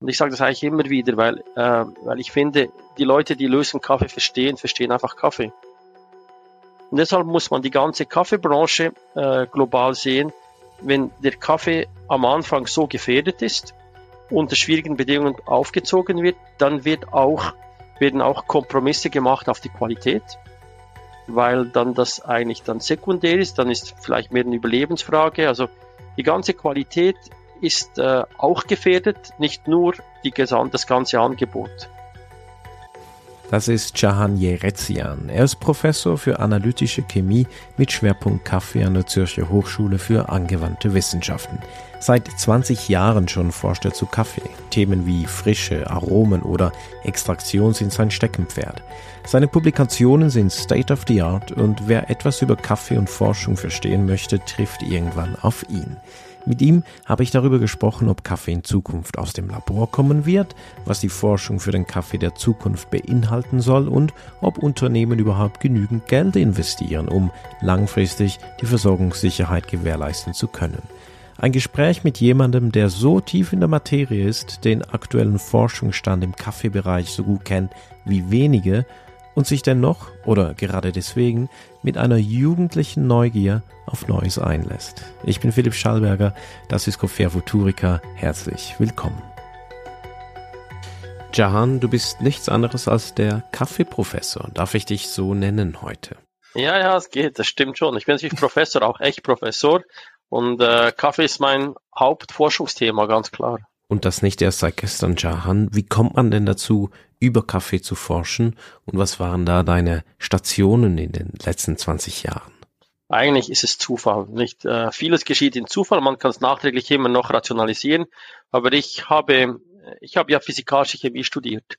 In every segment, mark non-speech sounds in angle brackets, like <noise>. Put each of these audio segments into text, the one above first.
Und ich sage das eigentlich immer wieder, weil, äh, weil ich finde, die Leute, die Lösung Kaffee verstehen, verstehen einfach Kaffee. Und deshalb muss man die ganze Kaffeebranche äh, global sehen. Wenn der Kaffee am Anfang so gefährdet ist, unter schwierigen Bedingungen aufgezogen wird, dann wird auch, werden auch Kompromisse gemacht auf die Qualität, weil dann das eigentlich dann sekundär ist, dann ist vielleicht mehr eine Überlebensfrage. Also die ganze Qualität ist äh, auch gefährdet, nicht nur die gesamt, das ganze Angebot. Das ist Jahan Yerezian. Er ist Professor für analytische Chemie mit Schwerpunkt Kaffee an der Zürcher Hochschule für angewandte Wissenschaften. Seit 20 Jahren schon forscht er zu Kaffee. Themen wie Frische, Aromen oder Extraktion sind sein Steckenpferd. Seine Publikationen sind State of the Art und wer etwas über Kaffee und Forschung verstehen möchte, trifft irgendwann auf ihn. Mit ihm habe ich darüber gesprochen, ob Kaffee in Zukunft aus dem Labor kommen wird, was die Forschung für den Kaffee der Zukunft beinhalten soll und ob Unternehmen überhaupt genügend Geld investieren, um langfristig die Versorgungssicherheit gewährleisten zu können. Ein Gespräch mit jemandem, der so tief in der Materie ist, den aktuellen Forschungsstand im Kaffeebereich so gut kennt wie wenige und sich dennoch oder gerade deswegen mit einer jugendlichen Neugier auf Neues einlässt. Ich bin Philipp Schallberger, das ist Cofer Futurica. Herzlich willkommen. Jahan, du bist nichts anderes als der Kaffeeprofessor. Darf ich dich so nennen heute? Ja, ja, es geht, das stimmt schon. Ich bin natürlich Professor, auch echt Professor. Und äh, Kaffee ist mein Hauptforschungsthema, ganz klar. Und das nicht erst seit gestern, Jahan. Wie kommt man denn dazu, über Kaffee zu forschen? Und was waren da deine Stationen in den letzten 20 Jahren? Eigentlich ist es Zufall. Nicht äh, vieles geschieht in Zufall. Man kann es nachträglich immer noch rationalisieren. Aber ich habe, ich habe ja physikalische Chemie studiert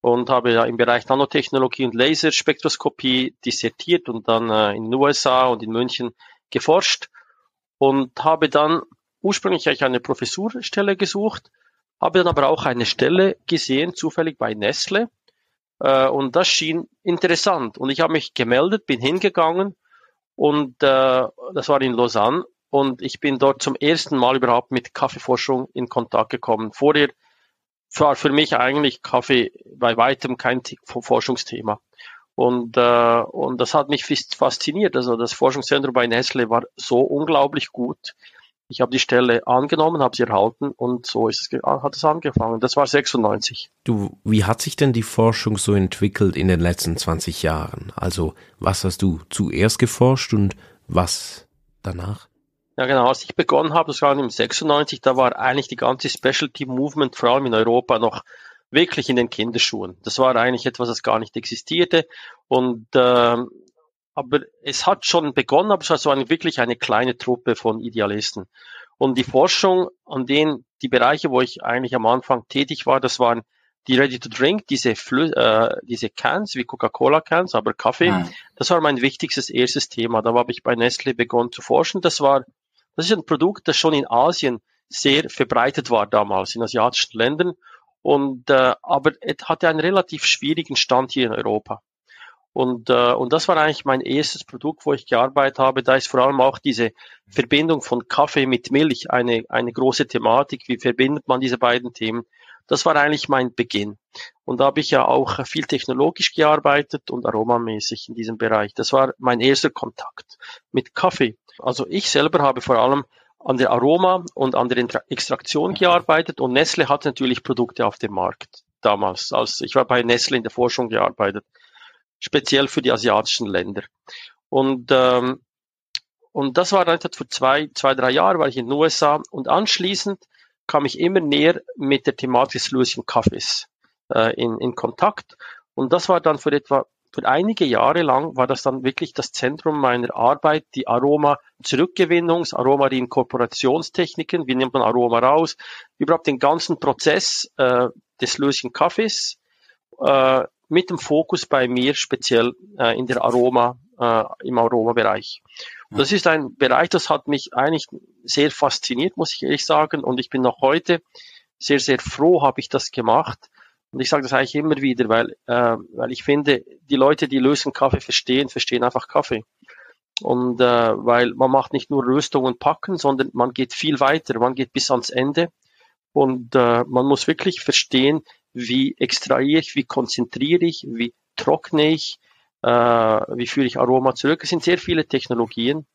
und habe ja im Bereich Nanotechnologie und Laserspektroskopie dissertiert und dann äh, in den USA und in München geforscht und habe dann ursprünglich eigentlich eine Professurstelle gesucht, habe dann aber auch eine Stelle gesehen, zufällig bei Nestle. Äh, und das schien interessant. Und ich habe mich gemeldet, bin hingegangen und äh, das war in Lausanne. Und ich bin dort zum ersten Mal überhaupt mit Kaffeeforschung in Kontakt gekommen. Vorher war für mich eigentlich Kaffee bei weitem kein Forschungsthema. Und, äh, und das hat mich fasziniert. Also das Forschungszentrum bei Nestle war so unglaublich gut. Ich habe die Stelle angenommen, habe sie erhalten und so ist es, hat es angefangen. Das war 96. Du, wie hat sich denn die Forschung so entwickelt in den letzten 20 Jahren? Also, was hast du zuerst geforscht und was danach? Ja, genau. Als ich begonnen habe, das war im 96, da war eigentlich die ganze Specialty Movement, vor allem in Europa, noch wirklich in den Kinderschuhen. Das war eigentlich etwas, das gar nicht existierte. Und äh, aber es hat schon begonnen, aber es war so eine, wirklich eine kleine Truppe von Idealisten. Und die Forschung an denen, die Bereiche, wo ich eigentlich am Anfang tätig war, das waren die Ready to Drink, diese, Flü äh, diese Cans, wie Coca-Cola Cans, aber Kaffee. Mhm. Das war mein wichtigstes erstes Thema. Da habe ich bei Nestle begonnen zu forschen. Das war, das ist ein Produkt, das schon in Asien sehr verbreitet war damals, in asiatischen Ländern. Und, äh, aber es hatte einen relativ schwierigen Stand hier in Europa. Und, äh, und das war eigentlich mein erstes Produkt, wo ich gearbeitet habe. Da ist vor allem auch diese Verbindung von Kaffee mit Milch eine, eine große Thematik. Wie verbindet man diese beiden Themen? Das war eigentlich mein Beginn. Und da habe ich ja auch viel technologisch gearbeitet und aromamäßig in diesem Bereich. Das war mein erster Kontakt mit Kaffee. Also ich selber habe vor allem an der Aroma und an der Extraktion gearbeitet und Nestle hat natürlich Produkte auf dem Markt damals. Als ich war bei Nestle in der Forschung gearbeitet speziell für die asiatischen Länder. Und, ähm, und das war dann für zwei, zwei, drei Jahre, war ich in den USA und anschließend kam ich immer näher mit der Thematik des Lucien Kaffees äh, in, in Kontakt. Und das war dann für etwa für einige Jahre lang war das dann wirklich das Zentrum meiner Arbeit, die Aroma-Zurückgewinnungs-, Aroma-Reinkorporationstechniken, wie nimmt man Aroma raus, überhaupt den ganzen Prozess äh, des Lucien Kaffees äh, mit dem Fokus bei mir speziell äh, in der Aroma, äh, im Aromabereich. Das ist ein Bereich, das hat mich eigentlich sehr fasziniert, muss ich ehrlich sagen. Und ich bin noch heute sehr, sehr froh, habe ich das gemacht. Und ich sage das eigentlich immer wieder, weil, äh, weil ich finde, die Leute, die Lösung Kaffee verstehen, verstehen einfach Kaffee. Und äh, weil man macht nicht nur Röstung und Packen, sondern man geht viel weiter, man geht bis ans Ende Und äh, man muss wirklich verstehen, wie extrahiere ich, wie konzentriere ich, wie trockne ich, äh, wie führe ich Aroma zurück. Es sind sehr viele Technologien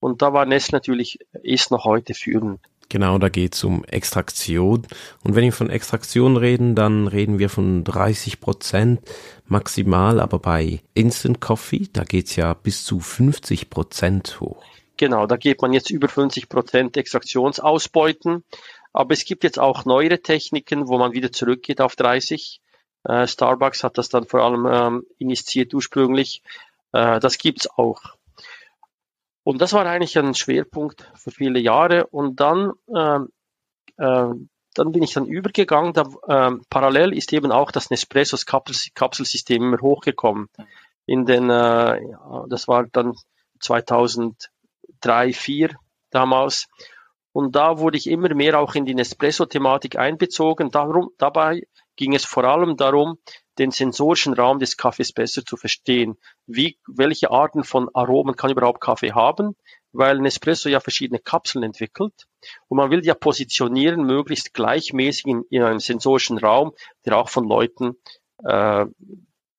und da war Nestle natürlich, ist noch heute führend. Genau, da geht es um Extraktion. Und wenn wir von Extraktion reden, dann reden wir von 30 Prozent maximal, aber bei Instant Coffee, da geht es ja bis zu 50 Prozent hoch. Genau, da geht man jetzt über 50 Prozent Extraktionsausbeuten. Aber es gibt jetzt auch neuere Techniken, wo man wieder zurückgeht auf 30. Äh, Starbucks hat das dann vor allem ähm, initiiert ursprünglich. Äh, das gibt's auch. Und das war eigentlich ein Schwerpunkt für viele Jahre. Und dann, äh, äh, dann bin ich dann übergegangen. Da, äh, parallel ist eben auch das Nespressos Kapsel Kapselsystem immer hochgekommen. In den, äh, das war dann 2003, 2004 damals. Und da wurde ich immer mehr auch in die Nespresso-Thematik einbezogen. Darum, dabei ging es vor allem darum, den sensorischen Raum des Kaffees besser zu verstehen. Wie, welche Arten von Aromen kann überhaupt Kaffee haben? Weil Nespresso ja verschiedene Kapseln entwickelt und man will ja positionieren möglichst gleichmäßig in, in einem sensorischen Raum, der auch von Leuten äh,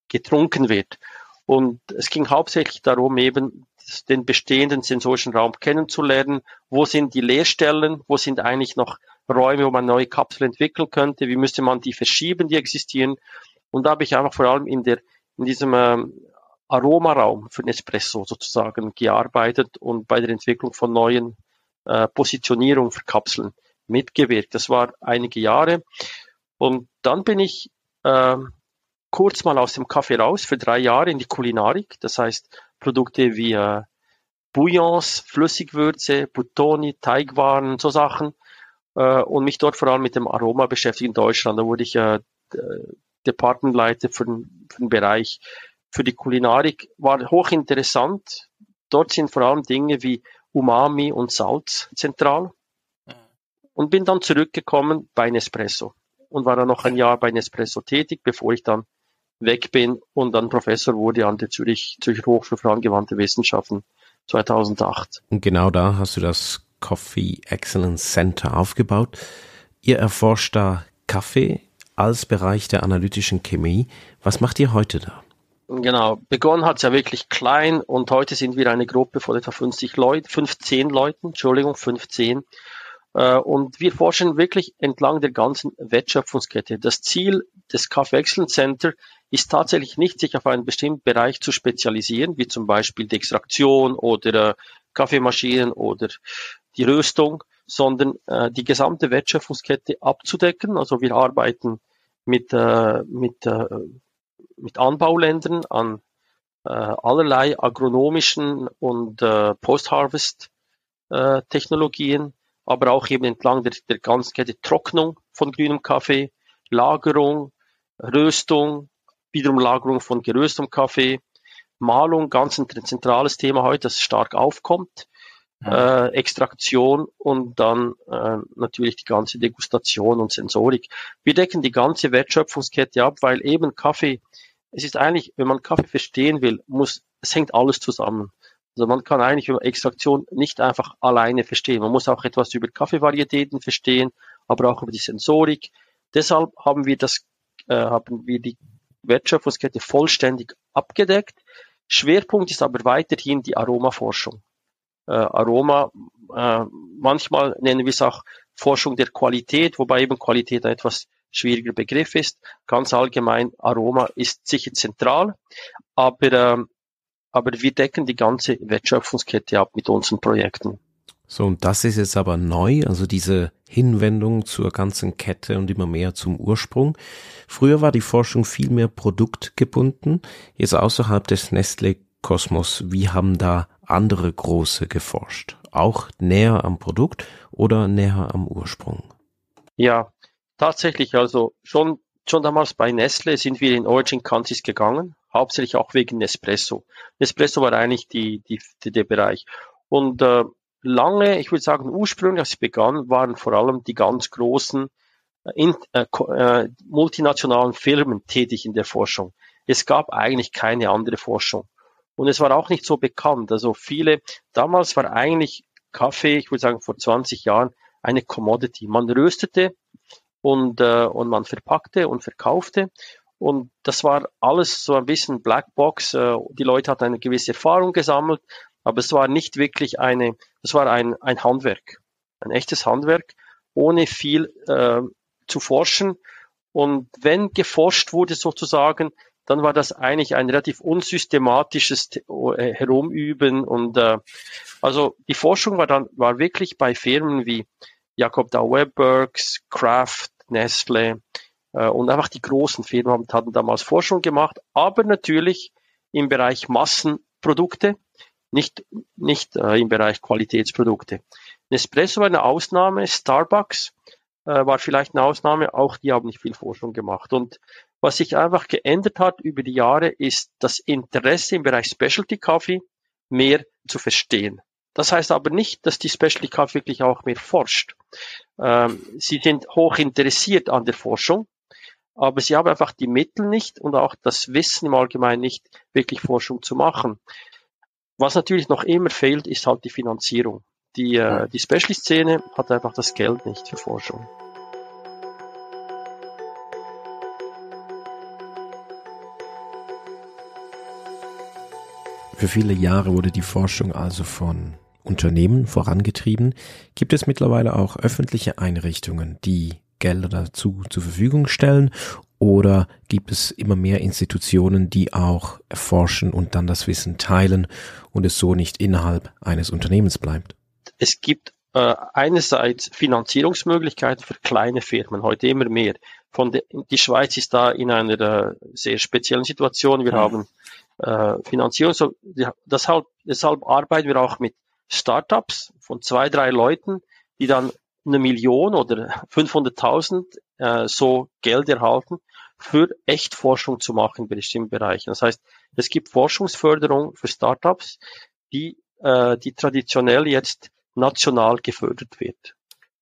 getrunken wird. Und es ging hauptsächlich darum, eben den bestehenden sensorischen Raum kennenzulernen. Wo sind die Leerstellen? Wo sind eigentlich noch Räume, wo man neue Kapseln entwickeln könnte? Wie müsste man die verschieben, die existieren? Und da habe ich einfach vor allem in der, in diesem ähm, Aromaraum für Nespresso sozusagen gearbeitet und bei der Entwicklung von neuen äh, Positionierungen für Kapseln mitgewirkt. Das war einige Jahre. Und dann bin ich äh, kurz mal aus dem Kaffee raus für drei Jahre in die Kulinarik. Das heißt Produkte wie äh, Bouillons, Flüssigwürze, Buttoni, Teigwaren, so Sachen. Äh, und mich dort vor allem mit dem Aroma beschäftigt in Deutschland. Da wurde ich äh, Departmentleiter für den, für den Bereich für die Kulinarik, war hochinteressant. Dort sind vor allem Dinge wie Umami und Salz zentral. Mhm. Und bin dann zurückgekommen bei Nespresso und war dann noch ein Jahr bei Nespresso tätig, bevor ich dann weg bin und dann Professor wurde an der Zürich, Zürich Hochschule für angewandte Wissenschaften 2008. Und genau da hast du das Coffee Excellence Center aufgebaut. Ihr erforscht da Kaffee, als Bereich der analytischen Chemie. Was macht ihr heute da? Genau, begonnen hat es ja wirklich klein und heute sind wir eine Gruppe von etwa 50 Leuten, 15 Leuten, Entschuldigung, 15. Äh, und wir forschen wirklich entlang der ganzen Wertschöpfungskette. Das Ziel des Kaffee Excellence Center ist tatsächlich nicht, sich auf einen bestimmten Bereich zu spezialisieren, wie zum Beispiel die Extraktion oder äh, Kaffeemaschinen oder die Röstung, sondern äh, die gesamte Wertschöpfungskette abzudecken. Also wir arbeiten mit, äh, mit, äh, mit Anbauländern an äh, allerlei agronomischen und äh, Post-Harvest-Technologien, äh, aber auch eben entlang der, der ganzen Kette Trocknung von grünem Kaffee, Lagerung, Röstung, wiederum Lagerung von geröstem Kaffee, Malung, ganz ein zentrales Thema heute, das stark aufkommt äh, Extraktion und dann äh, natürlich die ganze Degustation und Sensorik. Wir decken die ganze Wertschöpfungskette ab, weil eben Kaffee, es ist eigentlich, wenn man Kaffee verstehen will, muss, es hängt alles zusammen. Also man kann eigentlich über Extraktion nicht einfach alleine verstehen. Man muss auch etwas über Kaffeevarietäten verstehen, aber auch über die Sensorik. Deshalb haben wir das, äh, haben wir die Wertschöpfungskette vollständig abgedeckt. Schwerpunkt ist aber weiterhin die Aromaforschung äh, Aroma. Äh, manchmal nennen wir es auch Forschung der Qualität, wobei eben Qualität ein etwas schwieriger Begriff ist. Ganz allgemein, Aroma ist sicher zentral, aber, äh, aber wir decken die ganze Wertschöpfungskette ab mit unseren Projekten. So, und das ist jetzt aber neu, also diese Hinwendung zur ganzen Kette und immer mehr zum Ursprung. Früher war die Forschung viel mehr produktgebunden, jetzt außerhalb des Nestle-Kosmos. Wie haben da andere große geforscht? Auch näher am Produkt oder näher am Ursprung? Ja, tatsächlich. Also schon, schon damals bei Nestle sind wir in Origin Countries gegangen, hauptsächlich auch wegen Nespresso. Nespresso war eigentlich die, die, die der Bereich. Und äh, lange, ich würde sagen, ursprünglich, als es begann, waren vor allem die ganz großen äh, in, äh, äh, multinationalen Firmen tätig in der Forschung. Es gab eigentlich keine andere Forschung. Und es war auch nicht so bekannt. Also viele, damals war eigentlich Kaffee, ich würde sagen vor 20 Jahren, eine Commodity. Man röstete und, äh, und man verpackte und verkaufte. Und das war alles so ein bisschen Blackbox. Äh, die Leute hatten eine gewisse Erfahrung gesammelt, aber es war nicht wirklich eine, es war ein, ein Handwerk, ein echtes Handwerk, ohne viel äh, zu forschen. Und wenn geforscht wurde sozusagen, dann war das eigentlich ein relativ unsystematisches äh, Herumüben. Und äh, also die Forschung war dann war wirklich bei Firmen wie Jakob Dow Webworks, Kraft, Nestle äh, und einfach die großen Firmen hatten damals Forschung gemacht, aber natürlich im Bereich Massenprodukte, nicht nicht äh, im Bereich Qualitätsprodukte. Nespresso war eine Ausnahme, Starbucks äh, war vielleicht eine Ausnahme, auch die haben nicht viel Forschung gemacht und was sich einfach geändert hat über die Jahre, ist das Interesse im Bereich Specialty Coffee mehr zu verstehen. Das heißt aber nicht, dass die Specialty Coffee wirklich auch mehr forscht. Ähm, sie sind hoch interessiert an der Forschung, aber sie haben einfach die Mittel nicht und auch das Wissen im Allgemeinen nicht, wirklich Forschung zu machen. Was natürlich noch immer fehlt, ist halt die Finanzierung. Die, äh, die Specialty-Szene hat einfach das Geld nicht für Forschung. Für viele Jahre wurde die Forschung also von Unternehmen vorangetrieben. Gibt es mittlerweile auch öffentliche Einrichtungen, die Gelder dazu zur Verfügung stellen? Oder gibt es immer mehr Institutionen, die auch erforschen und dann das Wissen teilen und es so nicht innerhalb eines Unternehmens bleibt? Es gibt äh, einerseits Finanzierungsmöglichkeiten für kleine Firmen, heute immer mehr. Von de, die Schweiz ist da in einer äh, sehr speziellen Situation. Wir mhm. haben äh, Finanzierung. So, deshalb, deshalb arbeiten wir auch mit Startups von zwei, drei Leuten, die dann eine Million oder 500.000 äh, so Geld erhalten, für Echtforschung zu machen in bestimmten Bereichen. Das heißt, es gibt Forschungsförderung für Startups, die, äh, die traditionell jetzt national gefördert wird.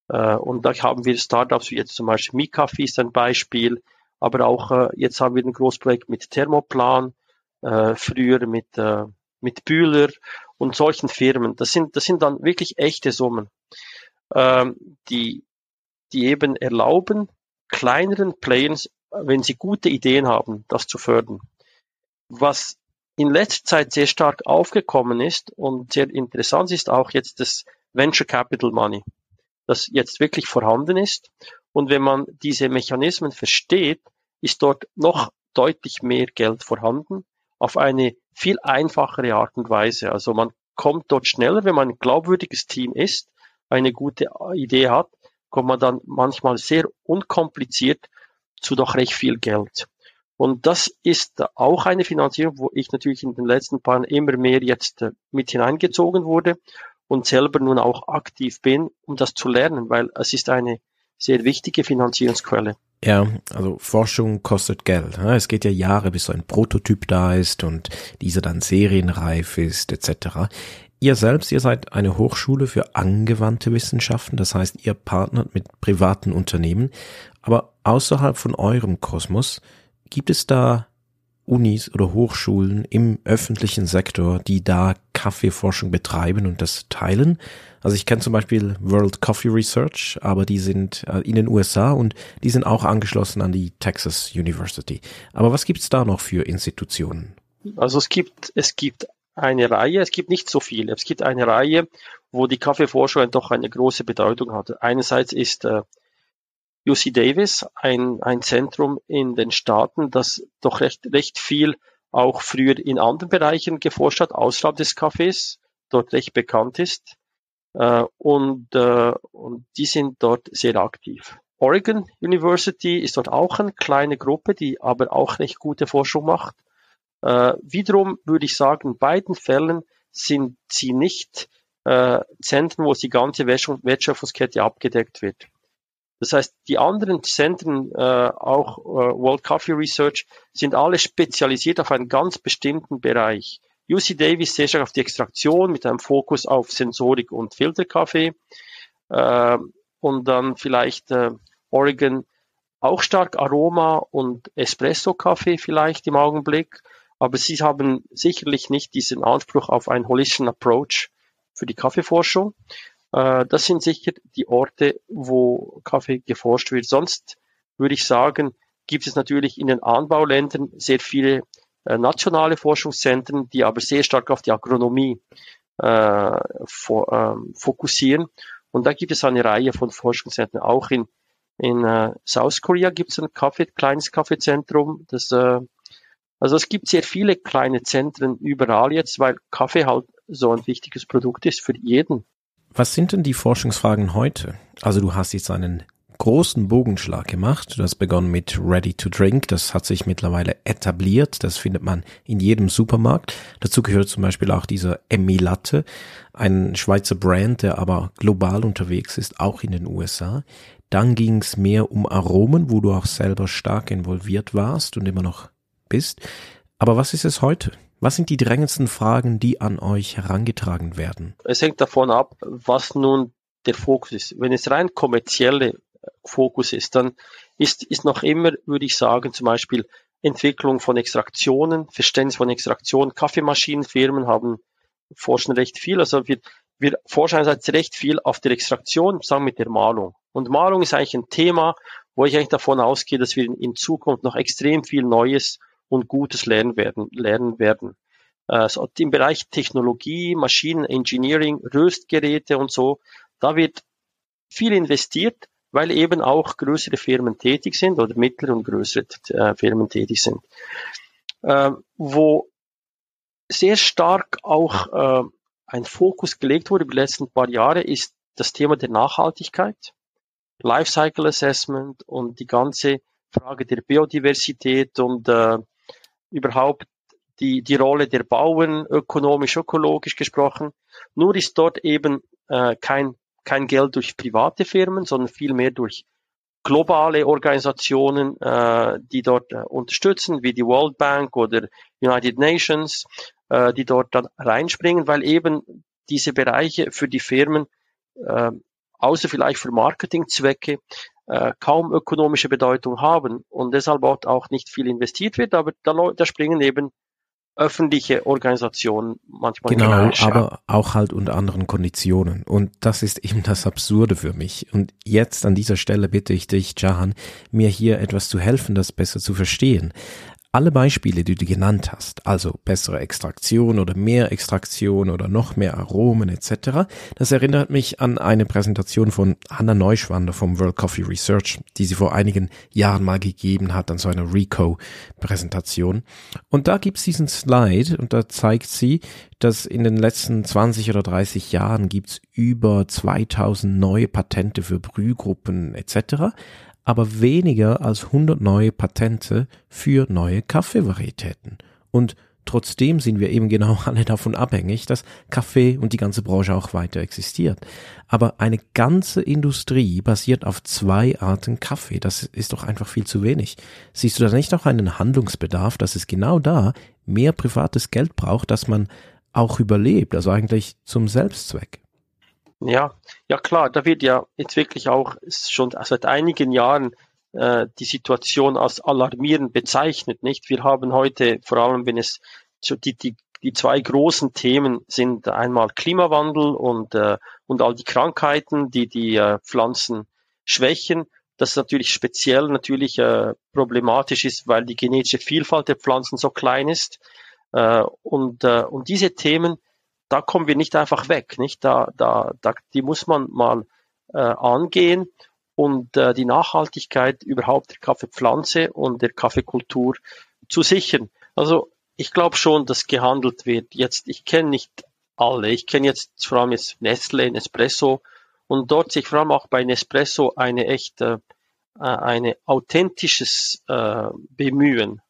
Äh, und da haben wir Startups wie jetzt zum Beispiel Mikafi ist ein Beispiel, aber auch äh, jetzt haben wir ein Großprojekt mit Thermoplan, äh, früher mit, äh, mit Bühler und solchen Firmen. Das sind, das sind dann wirklich echte Summen, ähm, die, die eben erlauben, kleineren Players, wenn sie gute Ideen haben, das zu fördern. Was in letzter Zeit sehr stark aufgekommen ist und sehr interessant ist auch jetzt das Venture Capital Money, das jetzt wirklich vorhanden ist. Und wenn man diese Mechanismen versteht, ist dort noch deutlich mehr Geld vorhanden auf eine viel einfachere Art und Weise. Also man kommt dort schneller, wenn man ein glaubwürdiges Team ist, eine gute Idee hat, kommt man dann manchmal sehr unkompliziert zu doch recht viel Geld. Und das ist auch eine Finanzierung, wo ich natürlich in den letzten paar Jahren immer mehr jetzt äh, mit hineingezogen wurde und selber nun auch aktiv bin, um das zu lernen, weil es ist eine sehr wichtige Finanzierungsquelle. Ja, also Forschung kostet Geld. Ne? Es geht ja Jahre, bis so ein Prototyp da ist und dieser dann serienreif ist, etc. Ihr selbst, ihr seid eine Hochschule für angewandte Wissenschaften, das heißt, ihr partnert mit privaten Unternehmen, aber außerhalb von eurem Kosmos, gibt es da Unis oder Hochschulen im öffentlichen Sektor, die da Kaffeeforschung betreiben und das teilen? Also ich kenne zum Beispiel World Coffee Research, aber die sind äh, in den USA und die sind auch angeschlossen an die Texas University. Aber was gibt's da noch für Institutionen? Also es gibt, es gibt eine Reihe, es gibt nicht so viele, es gibt eine Reihe, wo die Kaffeeforschung doch eine große Bedeutung hat. Einerseits ist äh, UC Davis ein, ein Zentrum in den Staaten, das doch recht, recht viel auch früher in anderen Bereichen geforscht hat, außerhalb des Kaffees, dort recht bekannt ist. Äh, und, äh, und die sind dort sehr aktiv. Oregon University ist dort auch eine kleine Gruppe, die aber auch recht gute Forschung macht. Äh, wiederum würde ich sagen, in beiden Fällen sind sie nicht äh, Zentren, wo die ganze Wertschöpfungskette abgedeckt wird. Das heißt, die anderen Zentren, äh, auch äh, World Coffee Research, sind alle spezialisiert auf einen ganz bestimmten Bereich. UC Davis sehr stark auf die Extraktion mit einem Fokus auf Sensorik und Filterkaffee. Äh, und dann vielleicht äh, Oregon auch stark Aroma und Espresso-Kaffee vielleicht im Augenblick. Aber sie haben sicherlich nicht diesen Anspruch auf einen holistischen Approach für die Kaffeeforschung. Äh, das sind sicher die Orte, wo Kaffee geforscht wird. Sonst würde ich sagen, gibt es natürlich in den Anbauländern sehr viele äh, nationale Forschungszentren, die aber sehr stark auf die Agronomie äh, fo äh, fokussieren. Und da gibt es eine Reihe von Forschungszentren. Auch in, in äh, South Korea gibt es ein Kaffee, kleines Kaffeezentrum. Das, äh, also es gibt sehr viele kleine Zentren überall jetzt, weil Kaffee halt so ein wichtiges Produkt ist für jeden. Was sind denn die Forschungsfragen heute? Also du hast jetzt einen großen Bogenschlag gemacht. Du hast begonnen mit Ready to Drink. Das hat sich mittlerweile etabliert. Das findet man in jedem Supermarkt. Dazu gehört zum Beispiel auch dieser Emmy Latte, ein Schweizer Brand, der aber global unterwegs ist, auch in den USA. Dann ging es mehr um Aromen, wo du auch selber stark involviert warst und immer noch bist. Aber was ist es heute? Was sind die drängendsten Fragen, die an euch herangetragen werden? Es hängt davon ab, was nun der Fokus ist. Wenn es rein kommerzielle Fokus ist, dann ist, ist noch immer, würde ich sagen, zum Beispiel Entwicklung von Extraktionen, Verständnis von Extraktionen. Kaffeemaschinenfirmen haben, forschen recht viel. Also wir, wir forschen einerseits recht viel auf der Extraktion, zusammen mit der Malung. Und Malung ist eigentlich ein Thema, wo ich eigentlich davon ausgehe, dass wir in Zukunft noch extrem viel Neues und Gutes lernen werden. Lernen werden. Also im Bereich Technologie, Maschinenengineering, Röstgeräte und so, da wird viel investiert, weil eben auch größere Firmen tätig sind oder mittlere und größere äh, Firmen tätig sind. Äh, wo sehr stark auch äh, ein Fokus gelegt wurde über die letzten paar Jahre, ist das Thema der Nachhaltigkeit, Lifecycle Assessment und die ganze Frage der Biodiversität und äh, überhaupt die, die Rolle der Bauern, ökonomisch, ökologisch gesprochen. Nur ist dort eben äh, kein kein Geld durch private Firmen, sondern vielmehr durch globale Organisationen, äh, die dort äh, unterstützen, wie die World Bank oder United Nations, äh, die dort dann reinspringen, weil eben diese Bereiche für die Firmen, äh, außer vielleicht für Marketingzwecke, äh, kaum ökonomische Bedeutung haben und deshalb auch nicht viel investiert wird, aber da, da springen eben öffentliche Organisationen manchmal. Genau, aber auch halt unter anderen Konditionen. Und das ist eben das Absurde für mich. Und jetzt an dieser Stelle bitte ich dich, Jahan, mir hier etwas zu helfen, das besser zu verstehen. Alle Beispiele, die du genannt hast, also bessere Extraktion oder mehr Extraktion oder noch mehr Aromen etc., das erinnert mich an eine Präsentation von Hanna Neuschwander vom World Coffee Research, die sie vor einigen Jahren mal gegeben hat an so einer Reco-Präsentation. Und da gibt's diesen Slide und da zeigt sie, dass in den letzten 20 oder 30 Jahren gibt's über 2000 neue Patente für Brühgruppen etc aber weniger als 100 neue Patente für neue Kaffeevarietäten. Und trotzdem sind wir eben genau <laughs> alle davon abhängig, dass Kaffee und die ganze Branche auch weiter existiert. Aber eine ganze Industrie basiert auf zwei Arten Kaffee. Das ist doch einfach viel zu wenig. Siehst du da nicht auch einen Handlungsbedarf, dass es genau da mehr privates Geld braucht, dass man auch überlebt, also eigentlich zum Selbstzweck? Ja, ja klar, da wird ja jetzt wirklich auch schon seit einigen Jahren äh, die Situation als alarmierend bezeichnet, nicht? Wir haben heute, vor allem wenn es so die, die, die zwei großen Themen sind einmal Klimawandel und, äh, und all die Krankheiten, die die äh, Pflanzen schwächen. Das natürlich speziell natürlich äh, problematisch ist, weil die genetische Vielfalt der Pflanzen so klein ist. Äh, und, äh, und diese Themen da kommen wir nicht einfach weg, nicht? Da, da, da, die muss man mal äh, angehen und äh, die Nachhaltigkeit überhaupt der Kaffeepflanze und der Kaffeekultur zu sichern. Also ich glaube schon, dass gehandelt wird. Jetzt, ich kenne nicht alle. Ich kenne jetzt vor allem jetzt Nestle, Nespresso und dort sich vor allem auch bei Nespresso eine echte, äh, eine authentisches äh, Bemühen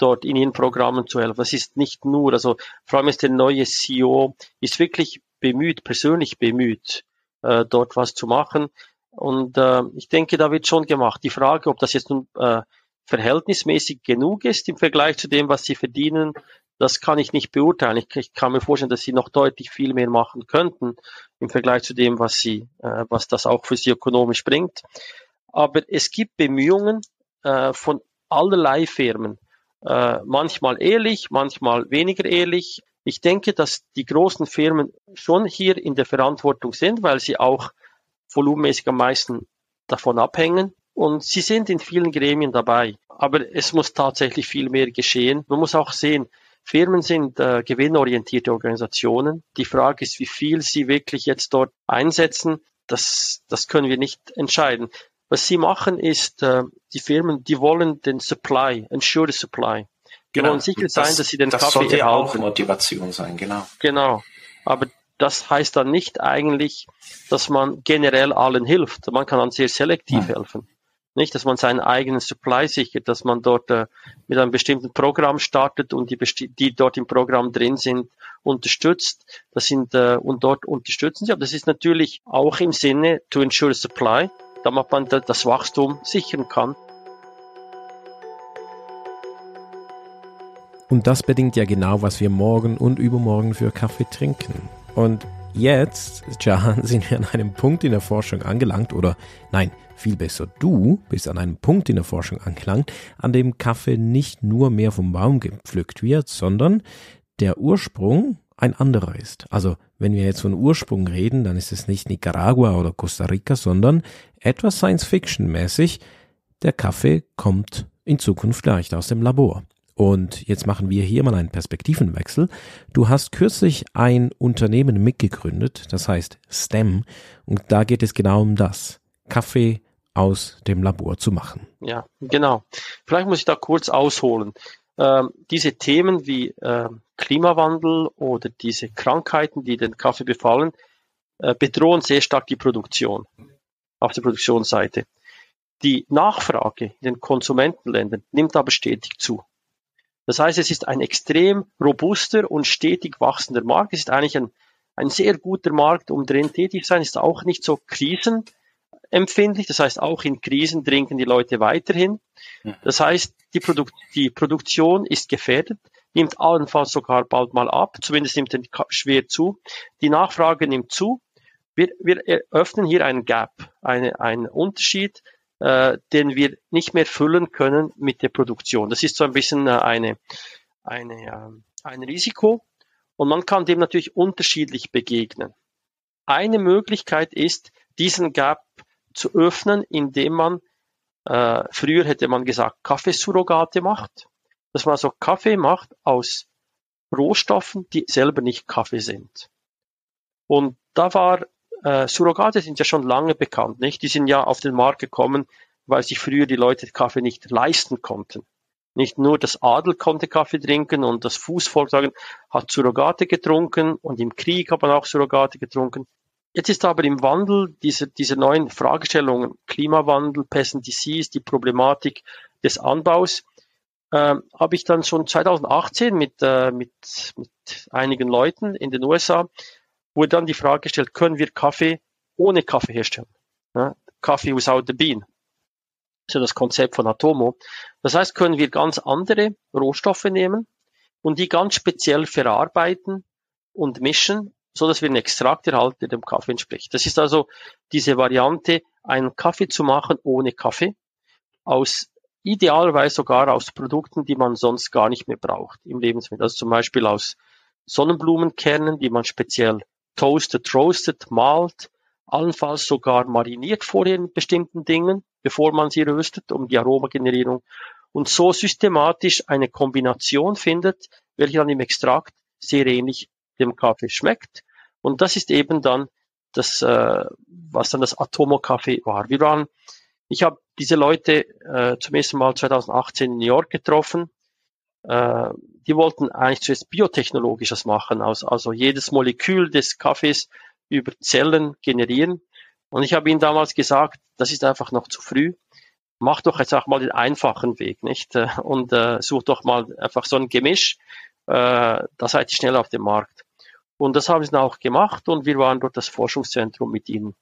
dort in ihren Programmen zu helfen. Das ist nicht nur, also vor allem ist der neue CEO, ist wirklich bemüht, persönlich bemüht, äh, dort was zu machen. Und äh, ich denke, da wird schon gemacht. Die Frage, ob das jetzt nun äh, verhältnismäßig genug ist im Vergleich zu dem, was sie verdienen, das kann ich nicht beurteilen. Ich, ich kann mir vorstellen, dass sie noch deutlich viel mehr machen könnten im Vergleich zu dem, was sie, äh, was das auch für sie ökonomisch bringt. Aber es gibt Bemühungen äh, von allerlei Firmen, äh, manchmal ehrlich, manchmal weniger ehrlich, Ich denke, dass die großen Firmen schon hier in der Verantwortung sind, weil sie auch volumenmäßig am meisten davon abhängen. Und sie sind in vielen Gremien dabei. Aber es muss tatsächlich viel mehr geschehen. Man muss auch sehen, Firmen sind äh, gewinnorientierte Organisationen. Die Frage ist, wie viel sie wirklich jetzt dort einsetzen. Das, das können wir nicht entscheiden. Was sie machen ist, äh, die Firmen, die wollen den Supply, ensure the supply. Die genau. wollen sicher das, sein, dass sie den das Kaffee sollte erhalten. auch Motivation sein, genau. Genau. Aber das heißt dann nicht eigentlich, dass man generell allen hilft. Man kann dann sehr selektiv hm. helfen. Nicht, dass man seinen eigenen Supply sichert, dass man dort äh, mit einem bestimmten Programm startet und die, die dort im Programm drin sind, unterstützt. Das sind äh, und dort unterstützen sie. Aber das ist natürlich auch im Sinne to ensure supply, damit man das Wachstum sichern kann. Und das bedingt ja genau, was wir morgen und übermorgen für Kaffee trinken. Und jetzt, Jahan, <laughs> sind wir an einem Punkt in der Forschung angelangt, oder nein, viel besser, du bist an einem Punkt in der Forschung angelangt, an dem Kaffee nicht nur mehr vom Baum gepflückt wird, sondern der Ursprung ein anderer ist. Also wenn wir jetzt von Ursprung reden, dann ist es nicht Nicaragua oder Costa Rica, sondern etwas Science-Fiction-mäßig. Der Kaffee kommt in Zukunft vielleicht aus dem Labor. Und jetzt machen wir hier mal einen Perspektivenwechsel. Du hast kürzlich ein Unternehmen mitgegründet, das heißt STEM, und da geht es genau um das. Kaffee aus dem Labor zu machen. Ja, genau. Vielleicht muss ich da kurz ausholen. Ähm, diese Themen wie äh, Klimawandel oder diese Krankheiten, die den Kaffee befallen, äh, bedrohen sehr stark die Produktion auf der Produktionsseite. Die Nachfrage in den Konsumentenländern nimmt aber stetig zu. Das heißt, es ist ein extrem robuster und stetig wachsender Markt. Es ist eigentlich ein, ein sehr guter Markt, um drin tätig zu sein. Es ist auch nicht so krisenempfindlich. Das heißt, auch in Krisen trinken die Leute weiterhin. Das heißt, die, Produ die Produktion ist gefährdet, nimmt allenfalls sogar bald mal ab. Zumindest nimmt er schwer zu. Die Nachfrage nimmt zu. Wir, wir eröffnen hier einen Gap, eine, einen Unterschied äh, den wir nicht mehr füllen können mit der Produktion. Das ist so ein bisschen äh, eine, eine, äh, ein Risiko und man kann dem natürlich unterschiedlich begegnen. Eine Möglichkeit ist, diesen Gap zu öffnen, indem man, äh, früher hätte man gesagt, Kaffeesurrogate macht, dass man also Kaffee macht aus Rohstoffen, die selber nicht Kaffee sind. Und da war äh, Surrogate sind ja schon lange bekannt, nicht? Die sind ja auf den Markt gekommen, weil sich früher die Leute Kaffee nicht leisten konnten. Nicht nur das Adel konnte Kaffee trinken und das Fußvolk sagen, hat Surrogate getrunken und im Krieg hat man auch Surrogate getrunken. Jetzt ist aber im Wandel diese, diese neuen Fragestellungen, Klimawandel, Pest and Disease, die Problematik des Anbaus, äh, habe ich dann schon 2018 mit, äh, mit, mit einigen Leuten in den USA wurde dann die Frage gestellt, können wir Kaffee ohne Kaffee herstellen? Ja, Kaffee without the bean. Ja das Konzept von Atomo. Das heißt, können wir ganz andere Rohstoffe nehmen und die ganz speziell verarbeiten und mischen, so dass wir einen Extrakt erhalten, der dem Kaffee entspricht. Das ist also diese Variante, einen Kaffee zu machen ohne Kaffee, aus idealerweise sogar aus Produkten, die man sonst gar nicht mehr braucht im Lebensmittel. Also zum Beispiel aus Sonnenblumenkernen, die man speziell toasted, roasted, malt, allenfalls sogar mariniert vorher in bestimmten Dingen, bevor man sie röstet, um die Aromagenerierung und so systematisch eine Kombination findet, welche dann im Extrakt sehr ähnlich dem Kaffee schmeckt. Und das ist eben dann das, äh, was dann das Atomo-Kaffee war. Wir waren, ich habe diese Leute äh, zum ersten Mal 2018 in New York getroffen äh, die wollten eigentlich zuerst biotechnologisches machen, also, also jedes Molekül des Kaffees über Zellen generieren. Und ich habe ihnen damals gesagt, das ist einfach noch zu früh. Mach doch jetzt auch mal den einfachen Weg, nicht? Äh, und äh, such doch mal einfach so ein Gemisch. Äh, da seid ihr schnell auf dem Markt. Und das haben sie dann auch gemacht und wir waren dort das Forschungszentrum mit ihnen.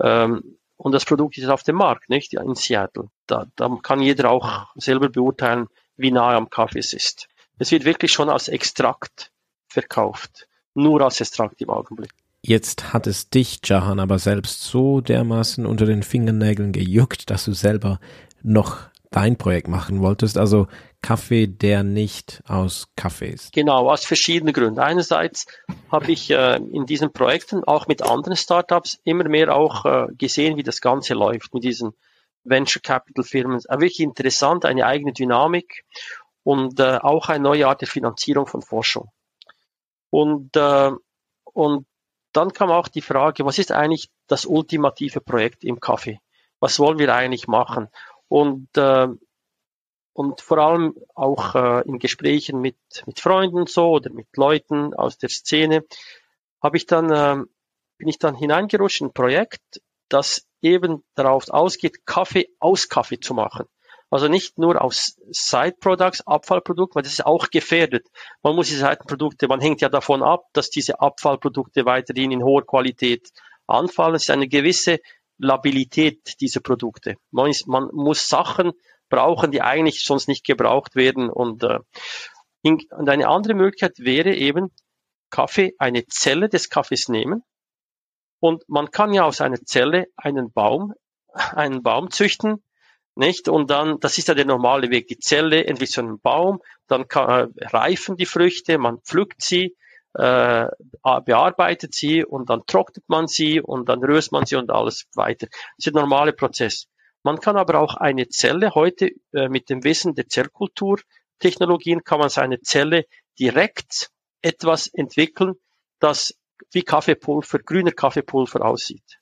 Ähm, und das Produkt ist auf dem Markt, nicht? In Seattle. Da, da kann jeder auch selber beurteilen, wie nahe am Kaffee es ist. Es wird wirklich schon als Extrakt verkauft. Nur als Extrakt im Augenblick. Jetzt hat es dich, Jahan, aber selbst so dermaßen unter den Fingernägeln gejuckt, dass du selber noch dein Projekt machen wolltest, also Kaffee, der nicht aus Kaffee ist. Genau, aus verschiedenen Gründen. Einerseits habe ich äh, in diesen Projekten auch mit anderen Startups immer mehr auch äh, gesehen, wie das Ganze läuft mit diesen Venture Capital Firmen. Äh, wirklich interessant, eine eigene Dynamik und äh, auch eine neue Art der Finanzierung von Forschung. Und, äh, und dann kam auch die Frage, was ist eigentlich das ultimative Projekt im Kaffee? Was wollen wir eigentlich machen? Und, äh, und vor allem auch äh, in Gesprächen mit, mit Freunden so oder mit Leuten aus der Szene habe ich dann, äh, bin ich dann hineingerutscht in ein Projekt, das eben darauf ausgeht, Kaffee aus Kaffee zu machen. Also nicht nur aus Side Products, Abfallprodukten, weil das ist auch gefährdet. Man muss diese Seitenprodukte, man hängt ja davon ab, dass diese Abfallprodukte weiterhin in hoher Qualität anfallen. Es ist eine gewisse Labilität dieser Produkte. Man, ist, man muss Sachen brauchen, die eigentlich sonst nicht gebraucht werden. Und, äh, und eine andere Möglichkeit wäre eben, Kaffee, eine Zelle des Kaffees nehmen. Und man kann ja aus einer Zelle einen Baum, <laughs> einen Baum züchten, nicht? Und dann, das ist ja der normale Weg. Die Zelle entwickelt so einen Baum, dann kann, äh, reifen die Früchte, man pflückt sie, äh, bearbeitet sie und dann trocknet man sie und dann rührt man sie und alles weiter. Das ist der normale Prozess. Man kann aber auch eine Zelle heute äh, mit dem Wissen der Zellkulturtechnologien kann man seine Zelle direkt etwas entwickeln, das wie Kaffeepulver, grüner Kaffeepulver aussieht.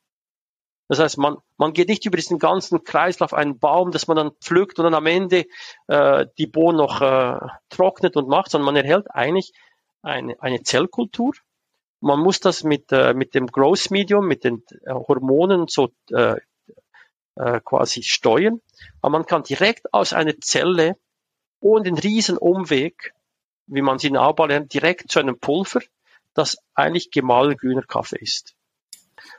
Das heißt, man, man geht nicht über diesen ganzen Kreislauf einen Baum, dass man dann pflückt und dann am Ende äh, die Bohnen noch äh, trocknet und macht, sondern man erhält eigentlich eine, eine Zellkultur. Man muss das mit, äh, mit dem Growth Medium, mit den äh, Hormonen so äh, äh, quasi steuern. Aber man kann direkt aus einer Zelle ohne den riesen Umweg, wie man sie in Aubau lernt, direkt zu einem Pulver, das eigentlich gemahlen grüner Kaffee ist.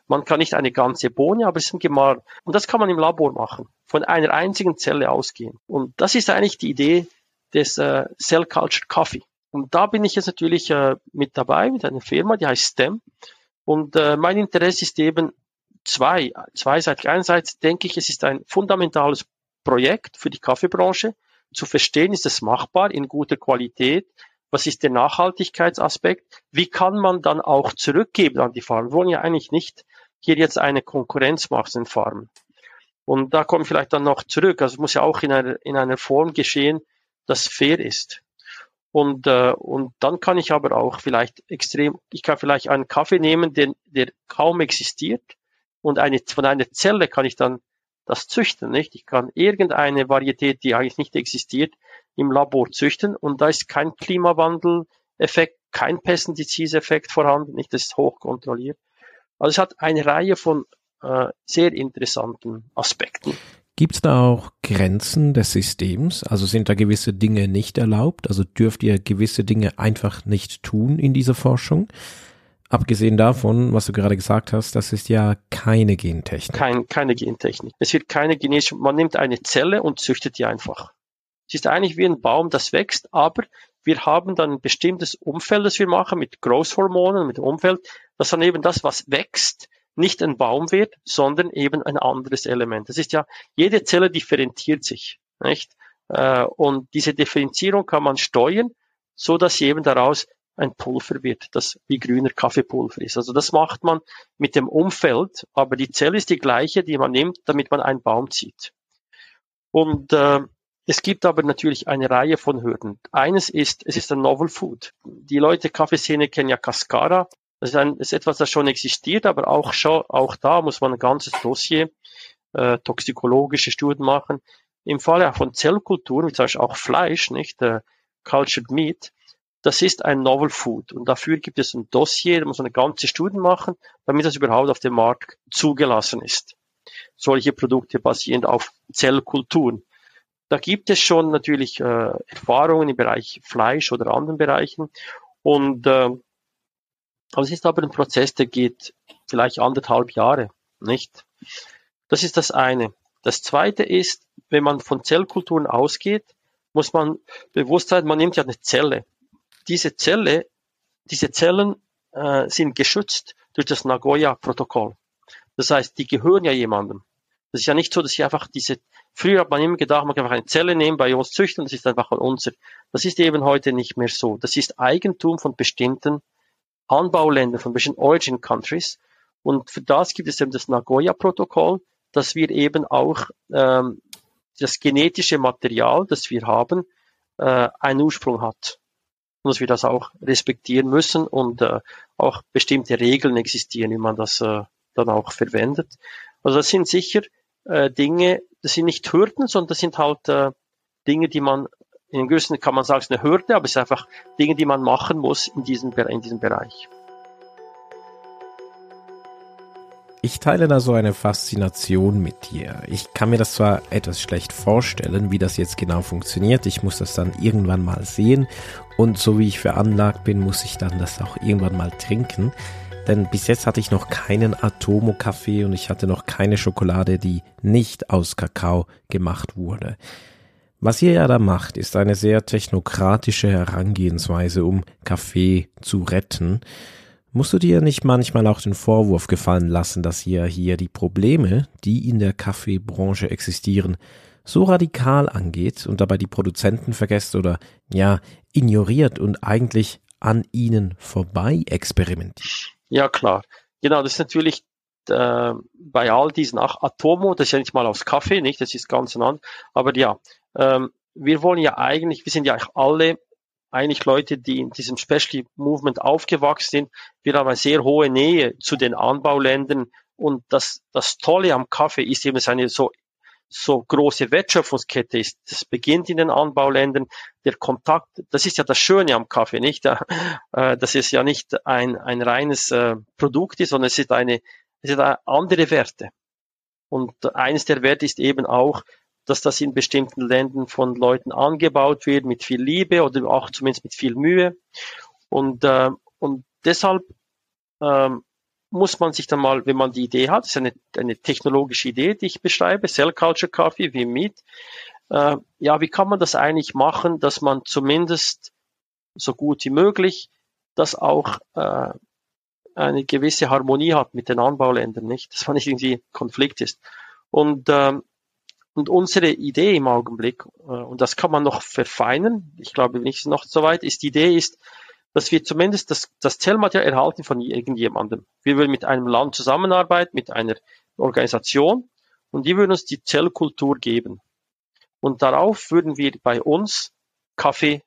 Man kann nicht eine ganze Bohne, aber es ist ein Gemahl. Und das kann man im Labor machen, von einer einzigen Zelle ausgehen. Und das ist eigentlich die Idee des äh, Cell Culture Coffee. Und da bin ich jetzt natürlich äh, mit dabei, mit einer Firma, die heißt STEM. Und äh, mein Interesse ist eben zwei, zweiseitig. Einerseits denke ich, es ist ein fundamentales Projekt für die Kaffeebranche, zu verstehen, ist es machbar in guter Qualität, was ist der Nachhaltigkeitsaspekt, wie kann man dann auch zurückgeben an die Farmen. Wir wollen ja eigentlich nicht hier jetzt eine Konkurrenz machen den Farmen. Und da komme ich vielleicht dann noch zurück. Also es muss ja auch in einer, in einer Form geschehen, das fair ist. Und, äh, und dann kann ich aber auch vielleicht extrem, ich kann vielleicht einen Kaffee nehmen, den, der kaum existiert. Und eine, von einer Zelle kann ich dann das züchten, nicht? Ich kann irgendeine Varietät, die eigentlich nicht existiert, im Labor züchten und da ist kein Klimawandel-Effekt, kein Pestizid-Effekt vorhanden, nicht? Das ist hoch kontrolliert. Also es hat eine Reihe von äh, sehr interessanten Aspekten. Gibt es da auch Grenzen des Systems? Also sind da gewisse Dinge nicht erlaubt? Also dürft ihr gewisse Dinge einfach nicht tun in dieser Forschung? Abgesehen davon, was du gerade gesagt hast, das ist ja keine Gentechnik. Kein, keine Gentechnik. Es wird keine genetische, man nimmt eine Zelle und züchtet die einfach. Es ist eigentlich wie ein Baum, das wächst, aber wir haben dann ein bestimmtes Umfeld, das wir machen mit Großhormonen, mit dem Umfeld, dass dann eben das, was wächst, nicht ein Baum wird, sondern eben ein anderes Element. Das ist ja, jede Zelle differenziert sich, nicht? Äh, und diese Differenzierung kann man steuern, so dass eben daraus ein Pulver wird, das wie grüner Kaffeepulver ist. Also das macht man mit dem Umfeld, aber die Zelle ist die gleiche, die man nimmt, damit man einen Baum zieht. Und äh, es gibt aber natürlich eine Reihe von Hürden. Eines ist, es ist ein Novel Food. Die Leute Kaffeeszene kennen ja Cascara. Das ist, ein, ist etwas, das schon existiert, aber auch schon, auch da muss man ein ganzes Dossier, äh, toxikologische Studien machen. Im Falle von Zellkulturen, wie zum Beispiel auch Fleisch, nicht, äh, Cultured Meat, das ist ein Novel Food. Und dafür gibt es ein Dossier, da muss man eine ganze Studie machen, damit das überhaupt auf dem Markt zugelassen ist. Solche Produkte basierend auf Zellkulturen. Da gibt es schon natürlich äh, Erfahrungen im Bereich Fleisch oder anderen Bereichen. Und äh, aber es ist aber ein Prozess, der geht vielleicht anderthalb Jahre, nicht? Das ist das eine. Das zweite ist, wenn man von Zellkulturen ausgeht, muss man bewusst sein, man nimmt ja eine Zelle. Diese Zelle, diese Zellen äh, sind geschützt durch das Nagoya-Protokoll. Das heißt, die gehören ja jemandem. Das ist ja nicht so, dass ich einfach diese, früher hat man immer gedacht, man kann einfach eine Zelle nehmen, bei uns züchten, das ist einfach unser. Das ist eben heute nicht mehr so. Das ist Eigentum von bestimmten Anbauländern, von bestimmten Origin Countries. Und für das gibt es eben das Nagoya-Protokoll, dass wir eben auch ähm, das genetische Material, das wir haben, äh, einen Ursprung hat. Und dass wir das auch respektieren müssen und äh, auch bestimmte Regeln existieren, wie man das äh, dann auch verwendet. Also das sind sicher äh, Dinge, das sind nicht Hürden, sondern das sind halt äh, Dinge, die man in einem gewissen kann man sagen, es ist eine Hürde, aber es sind einfach Dinge, die man machen muss in diesem, in diesem Bereich. Ich teile da so eine Faszination mit dir. Ich kann mir das zwar etwas schlecht vorstellen, wie das jetzt genau funktioniert. Ich muss das dann irgendwann mal sehen. Und so wie ich veranlagt bin, muss ich dann das auch irgendwann mal trinken. Denn bis jetzt hatte ich noch keinen Atomo-Kaffee und ich hatte noch keine Schokolade, die nicht aus Kakao gemacht wurde. Was ihr ja da macht, ist eine sehr technokratische Herangehensweise, um Kaffee zu retten. Musst du dir nicht manchmal auch den Vorwurf gefallen lassen, dass ihr hier die Probleme, die in der Kaffeebranche existieren, so radikal angeht und dabei die Produzenten vergesst oder ja, ignoriert und eigentlich an ihnen vorbei experimentiert? Ja, klar. Genau, das ist natürlich äh, bei all diesen Ach, Atomo, das ist ja nicht mal aus Kaffee, nicht? Das ist ganz an. Aber ja, ähm, wir wollen ja eigentlich, wir sind ja alle eigentlich Leute, die in diesem Specialty Movement aufgewachsen sind. Wir haben eine sehr hohe Nähe zu den Anbauländern und das, das Tolle am Kaffee ist eben seine so so große Wertschöpfungskette ist. Das beginnt in den Anbauländern. Der Kontakt, das ist ja das Schöne am Kaffee, nicht? <laughs> Äh, dass es ja nicht ein, ein reines äh, Produkt ist, sondern es ist eine, es eine andere Werte. Und eines der Werte ist eben auch, dass das in bestimmten Ländern von Leuten angebaut wird mit viel Liebe oder auch zumindest mit viel Mühe. Und, äh, und deshalb ähm, muss man sich dann mal, wenn man die Idee hat, das ist eine, eine technologische Idee, die ich beschreibe, Cell Culture Coffee wie Meat, äh, ja, wie kann man das eigentlich machen, dass man zumindest so gut wie möglich das auch äh, eine gewisse Harmonie hat mit den Anbauländern, nicht? Dass man nicht irgendwie Konflikt ist. Und, ähm, und unsere Idee im Augenblick, äh, und das kann man noch verfeinern, ich glaube nicht noch so weit, ist die Idee ist, dass wir zumindest das, das Zellmaterial erhalten von irgendjemandem. Wir würden mit einem Land zusammenarbeiten, mit einer Organisation und die würden uns die Zellkultur geben. Und darauf würden wir bei uns Kaffee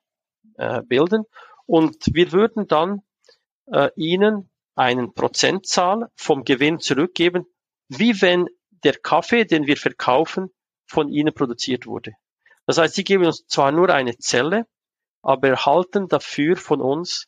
äh, bilden und wir würden dann äh, ihnen einen Prozentzahl vom Gewinn zurückgeben, wie wenn der Kaffee, den wir verkaufen, von ihnen produziert wurde. Das heißt, sie geben uns zwar nur eine Zelle, aber erhalten dafür von uns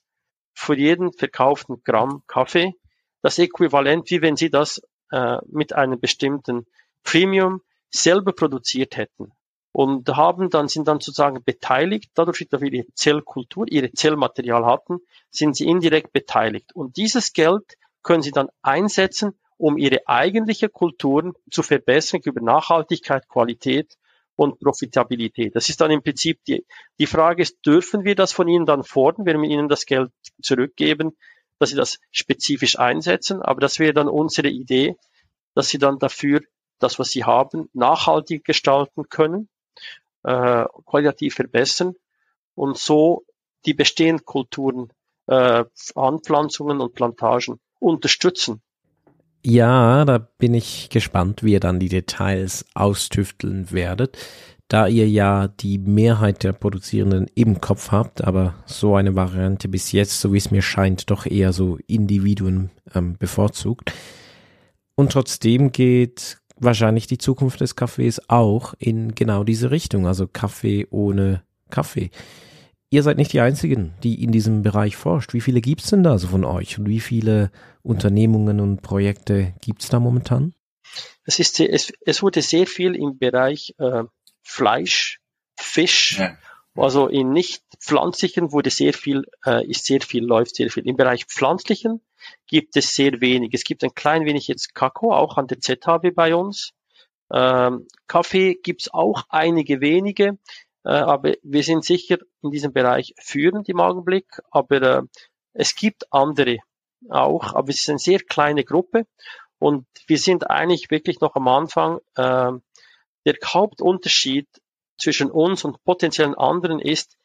für jeden verkauften Gramm Kaffee das Äquivalent, wie wenn sie das äh, mit einem bestimmten Premium selber produziert hätten und haben dann, sind dann sozusagen beteiligt, dadurch, dass wir ihre Zellkultur, ihre Zellmaterial hatten, sind sie indirekt beteiligt. Und dieses Geld können sie dann einsetzen, um ihre eigentliche Kulturen zu verbessern über Nachhaltigkeit, Qualität und Profitabilität. Das ist dann im Prinzip die, die Frage ist, dürfen wir das von Ihnen dann fordern, wenn wir Ihnen das Geld zurückgeben, dass Sie das spezifisch einsetzen? Aber das wäre dann unsere Idee, dass Sie dann dafür das, was Sie haben, nachhaltig gestalten können, äh, qualitativ verbessern und so die bestehenden Kulturen, äh, Anpflanzungen und Plantagen unterstützen. Ja, da bin ich gespannt, wie ihr dann die Details austüfteln werdet, da ihr ja die Mehrheit der Produzierenden im Kopf habt, aber so eine Variante bis jetzt, so wie es mir scheint, doch eher so Individuen ähm, bevorzugt. Und trotzdem geht wahrscheinlich die Zukunft des Kaffees auch in genau diese Richtung, also Kaffee ohne Kaffee. Ihr seid nicht die Einzigen, die in diesem Bereich forscht. Wie viele gibt's denn da so von euch und wie viele Unternehmungen und Projekte gibt's da momentan? Es, ist, es, es wurde sehr viel im Bereich äh, Fleisch, Fisch, ja. also in nicht pflanzlichen wurde sehr viel, äh, ist sehr viel, läuft sehr viel. Im Bereich pflanzlichen gibt es sehr wenig. Es gibt ein klein wenig jetzt Kakao, auch an der ZHW bei uns. Ähm, Kaffee gibt's auch einige wenige. Äh, aber wir sind sicher in diesem Bereich führend im Augenblick. Aber äh, es gibt andere auch, aber es ist eine sehr kleine Gruppe. Und wir sind eigentlich wirklich noch am Anfang. Äh, der Hauptunterschied zwischen uns und potenziellen anderen ist,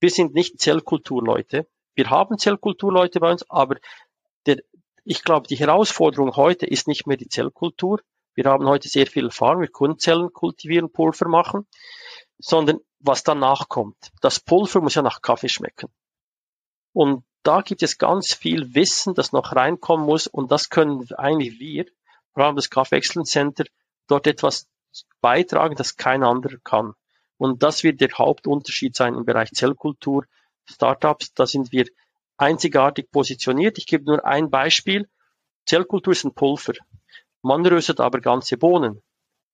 wir sind nicht Zellkulturleute. Wir haben Zellkulturleute bei uns, aber der, ich glaube, die Herausforderung heute ist nicht mehr die Zellkultur. Wir haben heute sehr viel Erfahrung, wir können Zellen kultivieren, Pulver machen, sondern was danach kommt. Das Pulver muss ja nach Kaffee schmecken. Und da gibt es ganz viel Wissen, das noch reinkommen muss und das können eigentlich wir, vor allem das Kaffee Excellence Center, dort etwas beitragen, das kein anderer kann. Und das wird der Hauptunterschied sein im Bereich Zellkultur, Startups. Da sind wir einzigartig positioniert. Ich gebe nur ein Beispiel. Zellkultur ist ein Pulver. Man röstet aber ganze Bohnen.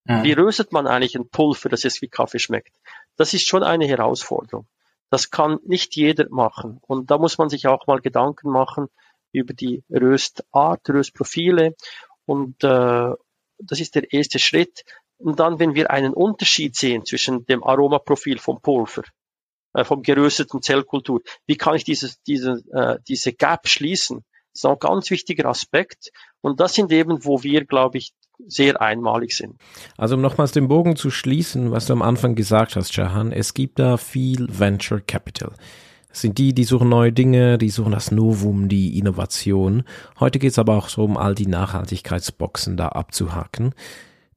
Mhm. Wie röstet man eigentlich ein Pulver, das es wie Kaffee schmeckt? Das ist schon eine Herausforderung. Das kann nicht jeder machen. Und da muss man sich auch mal Gedanken machen über die Röstart, Röstprofile. Und äh, das ist der erste Schritt. Und dann, wenn wir einen Unterschied sehen zwischen dem Aromaprofil vom Pulver, äh, vom gerösteten Zellkultur, wie kann ich dieses, diese, äh, diese Gap schließen? Das ist ein ganz wichtiger Aspekt. Und das sind eben, wo wir, glaube ich, sehr einmalig sind. Also um nochmals den Bogen zu schließen, was du am Anfang gesagt hast, Jahan, es gibt da viel Venture Capital. Es sind die, die suchen neue Dinge, die suchen das Novum, die Innovation. Heute geht es aber auch so um all die Nachhaltigkeitsboxen da abzuhaken.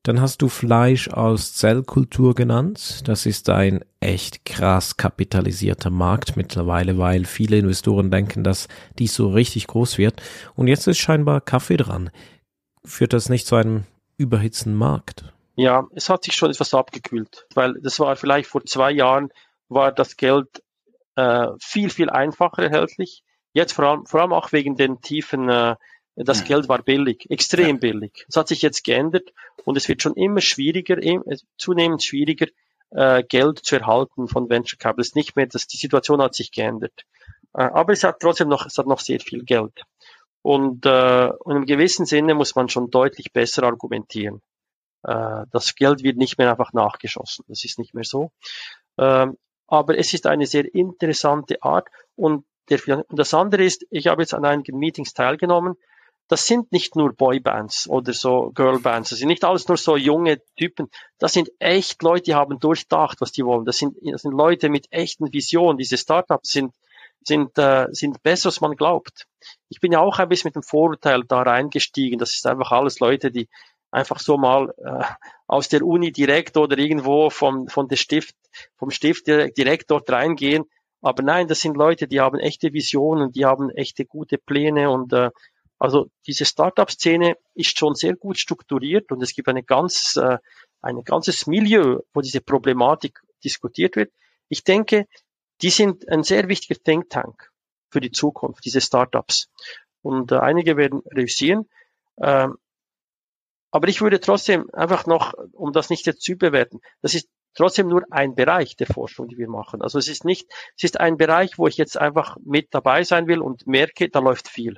Dann hast du Fleisch aus Zellkultur genannt. Das ist ein echt krass kapitalisierter Markt mittlerweile, weil viele Investoren denken, dass dies so richtig groß wird. Und jetzt ist scheinbar Kaffee dran. Führt das nicht zu einem überhitzten Markt? Ja, es hat sich schon etwas abgekühlt, weil das war vielleicht vor zwei Jahren war das Geld äh, viel, viel einfacher erhältlich. Jetzt vor allem, vor allem auch wegen den tiefen äh, das Geld war billig, extrem ja. billig. Es hat sich jetzt geändert und es wird schon immer schwieriger, zunehmend schwieriger, äh, Geld zu erhalten von Venture Capital. Es ist nicht mehr, dass die Situation hat sich geändert. Äh, aber es hat trotzdem noch, es hat noch sehr viel Geld. Und, äh, und im gewissen Sinne muss man schon deutlich besser argumentieren. Äh, das Geld wird nicht mehr einfach nachgeschossen. Das ist nicht mehr so. Ähm, aber es ist eine sehr interessante Art und der, und das andere ist, ich habe jetzt an einigen Meetings teilgenommen das sind nicht nur Boybands oder so Girlbands, das sind nicht alles nur so junge Typen. Das sind echt Leute, die haben durchdacht, was die wollen. Das sind, das sind Leute mit echten Visionen. Diese Startups sind, sind, äh, sind besser, als man glaubt. Ich bin ja auch ein bisschen mit dem Vorurteil da reingestiegen. Das ist einfach alles Leute, die einfach so mal äh, aus der Uni direkt oder irgendwo vom, von der Stift, vom Stift direkt, dort reingehen. Aber nein, das sind Leute, die haben echte Visionen, die haben echte gute Pläne und äh, also diese Startup-Szene ist schon sehr gut strukturiert und es gibt eine ganz, äh, ein ganzes Milieu, wo diese Problematik diskutiert wird. Ich denke, die sind ein sehr wichtiger Think Tank für die Zukunft, diese Startups. Und äh, einige werden reüssieren. Ähm, aber ich würde trotzdem einfach noch, um das nicht jetzt zu bewerten, das ist trotzdem nur ein Bereich der Forschung, die wir machen. Also es ist nicht, es ist ein Bereich, wo ich jetzt einfach mit dabei sein will und merke, da läuft viel.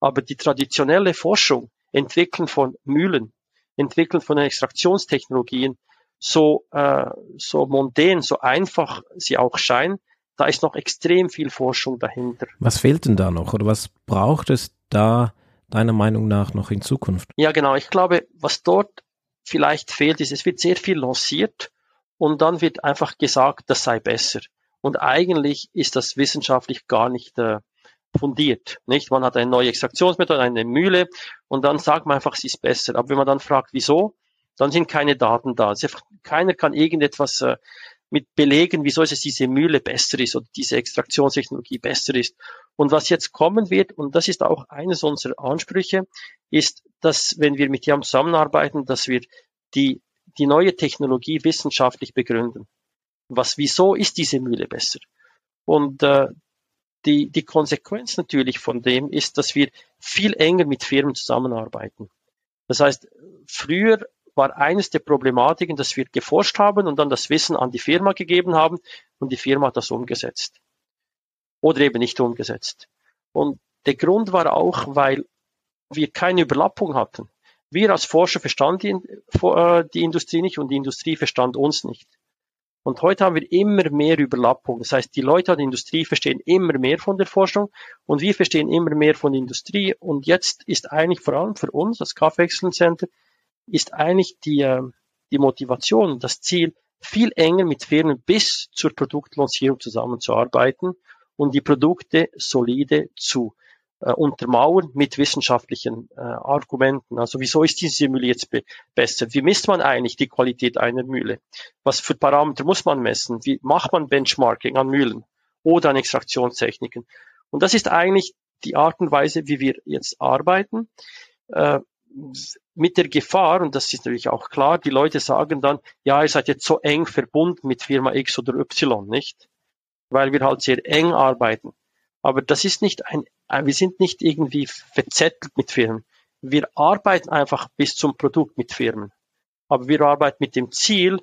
Aber die traditionelle Forschung, Entwickeln von Mühlen, Entwickeln von Extraktionstechnologien, so, äh, so mondän, so einfach sie auch scheinen, da ist noch extrem viel Forschung dahinter. Was fehlt denn da noch oder was braucht es da deiner Meinung nach noch in Zukunft? Ja, genau. Ich glaube, was dort vielleicht fehlt, ist, es wird sehr viel lanciert und dann wird einfach gesagt, das sei besser. Und eigentlich ist das wissenschaftlich gar nicht äh, fundiert. Nicht? Man hat eine neue Extraktionsmethode, eine Mühle und dann sagt man einfach, sie ist besser. Aber wenn man dann fragt, wieso, dann sind keine Daten da. Keiner kann irgendetwas äh, mit belegen, wieso es diese Mühle besser ist oder diese Extraktionstechnologie besser ist. Und was jetzt kommen wird, und das ist auch eines unserer Ansprüche, ist, dass wenn wir mit JAM zusammenarbeiten, dass wir die, die neue Technologie wissenschaftlich begründen. Was, wieso ist diese Mühle besser? Und äh, die, die Konsequenz natürlich von dem ist, dass wir viel enger mit Firmen zusammenarbeiten. Das heißt, früher war eines der Problematiken, dass wir geforscht haben und dann das Wissen an die Firma gegeben haben und die Firma hat das umgesetzt. Oder eben nicht umgesetzt. Und der Grund war auch, weil wir keine Überlappung hatten. Wir als Forscher verstanden die, äh, die Industrie nicht und die Industrie verstand uns nicht. Und heute haben wir immer mehr Überlappung. Das heißt, die Leute an der Industrie verstehen immer mehr von der Forschung und wir verstehen immer mehr von der Industrie. Und jetzt ist eigentlich vor allem für uns, das Kaffee Excellence Center, ist eigentlich die, äh, die Motivation, das Ziel, viel enger mit Firmen bis zur Produktlancierung zusammenzuarbeiten und die Produkte solide zu äh, untermauern mit wissenschaftlichen äh, Argumenten. Also wieso ist diese Mühle jetzt be besser? Wie misst man eigentlich die Qualität einer Mühle? Was für Parameter muss man messen? Wie macht man Benchmarking an Mühlen oder an Extraktionstechniken? Und das ist eigentlich die Art und Weise, wie wir jetzt arbeiten. Äh, mit der Gefahr, und das ist natürlich auch klar, die Leute sagen dann, ja, ihr seid jetzt so eng verbunden mit Firma X oder Y, nicht? Weil wir halt sehr eng arbeiten. Aber das ist nicht ein, wir sind nicht irgendwie verzettelt mit Firmen. Wir arbeiten einfach bis zum Produkt mit Firmen. Aber wir arbeiten mit dem Ziel,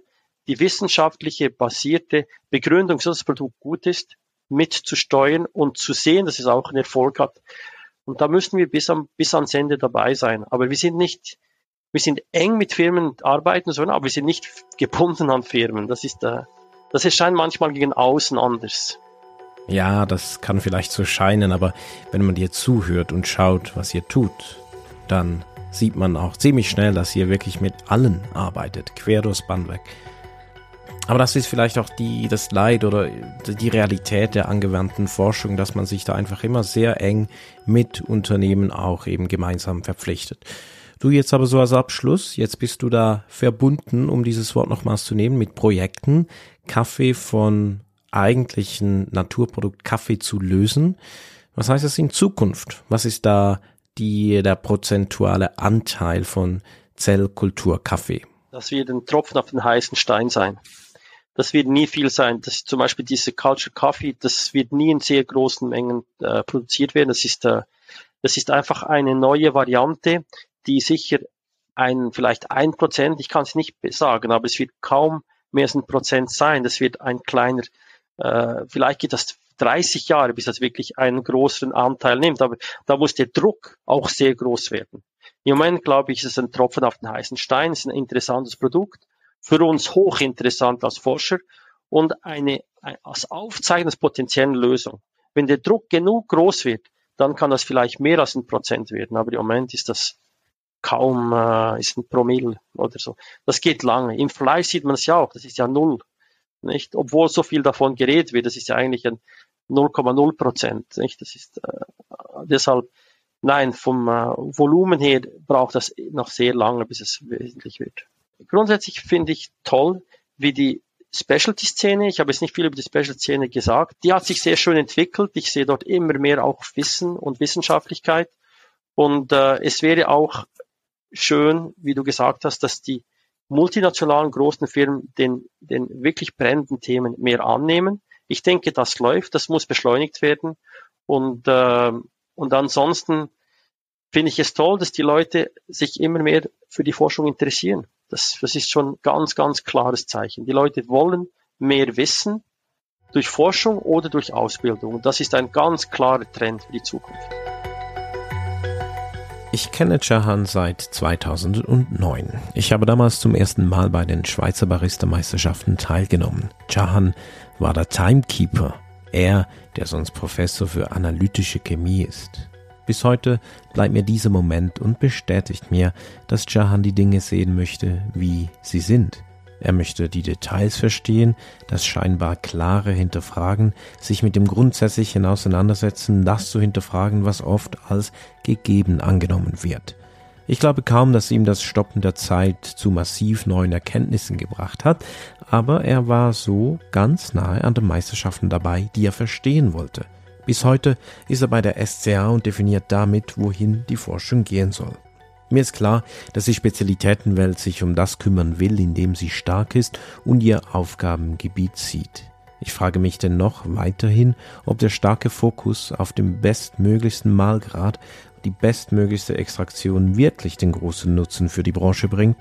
die wissenschaftliche basierte Begründung, dass das Produkt gut ist, mitzusteuern und zu sehen, dass es auch einen Erfolg hat. Und da müssen wir bis, am, bis ans Ende dabei sein. Aber wir sind nicht, wir sind eng mit Firmen arbeiten, sondern aber wir sind nicht gebunden an Firmen. Das ist, äh, das erscheint manchmal gegen außen anders. Ja, das kann vielleicht so scheinen, aber wenn man dir zuhört und schaut, was ihr tut, dann sieht man auch ziemlich schnell, dass ihr wirklich mit allen arbeitet, quer durchs Band weg. Aber das ist vielleicht auch die, das Leid oder die Realität der angewandten Forschung, dass man sich da einfach immer sehr eng mit Unternehmen auch eben gemeinsam verpflichtet. Du jetzt aber so als Abschluss, jetzt bist du da verbunden, um dieses Wort nochmals zu nehmen, mit Projekten, Kaffee von eigentlichen Naturprodukt Kaffee zu lösen. Was heißt das in Zukunft? Was ist da die, der prozentuale Anteil von Zellkultur Kaffee? Das wird ein Tropfen auf den heißen Stein sein das wird nie viel sein. Das zum Beispiel diese Culture Coffee, das wird nie in sehr großen Mengen äh, produziert werden. Das ist, äh, das ist einfach eine neue Variante, die sicher ein, vielleicht ein Prozent, ich kann es nicht sagen, aber es wird kaum mehr als ein Prozent sein. Das wird ein kleiner, äh, vielleicht geht das 30 Jahre, bis das wirklich einen größeren Anteil nimmt. Aber da muss der Druck auch sehr groß werden. Im Moment, glaube ich, ist es ein Tropfen auf den heißen Stein, es ist ein interessantes Produkt für uns hochinteressant als Forscher und eine, als Aufzeigen des potenziellen Lösung. Wenn der Druck genug groß wird, dann kann das vielleicht mehr als ein Prozent werden, aber im Moment ist das kaum, äh, ist ein Promille oder so. Das geht lange. Im Fleisch sieht man es ja auch, das ist ja null, nicht? Obwohl so viel davon geredet wird, das ist ja eigentlich ein 0,0 Prozent, nicht? Das ist äh, deshalb, nein, vom äh, Volumen her braucht das noch sehr lange, bis es wesentlich wird grundsätzlich finde ich toll, wie die Specialty-Szene, ich habe jetzt nicht viel über die Specialty-Szene gesagt, die hat sich sehr schön entwickelt. Ich sehe dort immer mehr auch Wissen und Wissenschaftlichkeit. Und äh, es wäre auch schön, wie du gesagt hast, dass die multinationalen großen Firmen den, den wirklich brennenden Themen mehr annehmen. Ich denke, das läuft, das muss beschleunigt werden. Und, äh, und ansonsten finde ich es toll, dass die Leute sich immer mehr für die Forschung interessieren. Das, das ist schon ganz, ganz klares Zeichen. Die Leute wollen mehr wissen durch Forschung oder durch Ausbildung. Und das ist ein ganz klarer Trend für die Zukunft. Ich kenne Jahan seit 2009. Ich habe damals zum ersten Mal bei den Schweizer Barista-Meisterschaften teilgenommen. Jahan war der Timekeeper. Er, der sonst Professor für analytische Chemie ist. Bis heute bleibt mir dieser Moment und bestätigt mir, dass Jahan die Dinge sehen möchte, wie sie sind. Er möchte die Details verstehen, das scheinbar klare hinterfragen, sich mit dem Grundsätzlichen auseinandersetzen, das zu hinterfragen, was oft als gegeben angenommen wird. Ich glaube kaum, dass ihm das Stoppen der Zeit zu massiv neuen Erkenntnissen gebracht hat, aber er war so ganz nahe an den Meisterschaften dabei, die er verstehen wollte. Bis heute ist er bei der SCA und definiert damit, wohin die Forschung gehen soll. Mir ist klar, dass die Spezialitätenwelt sich um das kümmern will, in dem sie stark ist und ihr Aufgabengebiet sieht. Ich frage mich dennoch weiterhin, ob der starke Fokus auf dem bestmöglichsten Malgrad, die bestmöglichste Extraktion wirklich den großen Nutzen für die Branche bringt.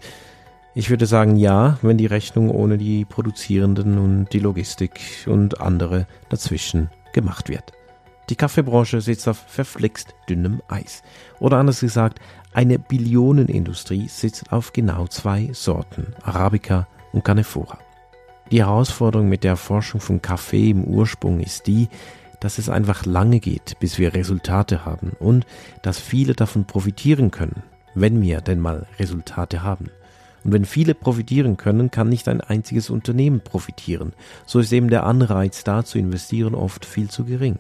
Ich würde sagen ja, wenn die Rechnung ohne die Produzierenden und die Logistik und andere dazwischen gemacht wird. Die Kaffeebranche sitzt auf verflixt dünnem Eis. Oder anders gesagt, eine Billionenindustrie sitzt auf genau zwei Sorten, Arabica und Canephora. Die Herausforderung mit der Erforschung von Kaffee im Ursprung ist die, dass es einfach lange geht, bis wir Resultate haben und dass viele davon profitieren können, wenn wir denn mal Resultate haben. Und wenn viele profitieren können, kann nicht ein einziges Unternehmen profitieren. So ist eben der Anreiz da zu investieren oft viel zu gering.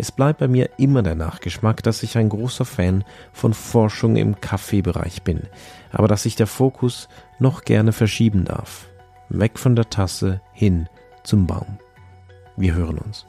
Es bleibt bei mir immer der Nachgeschmack, dass ich ein großer Fan von Forschung im Kaffeebereich bin, aber dass sich der Fokus noch gerne verschieben darf. Weg von der Tasse hin zum Baum. Wir hören uns.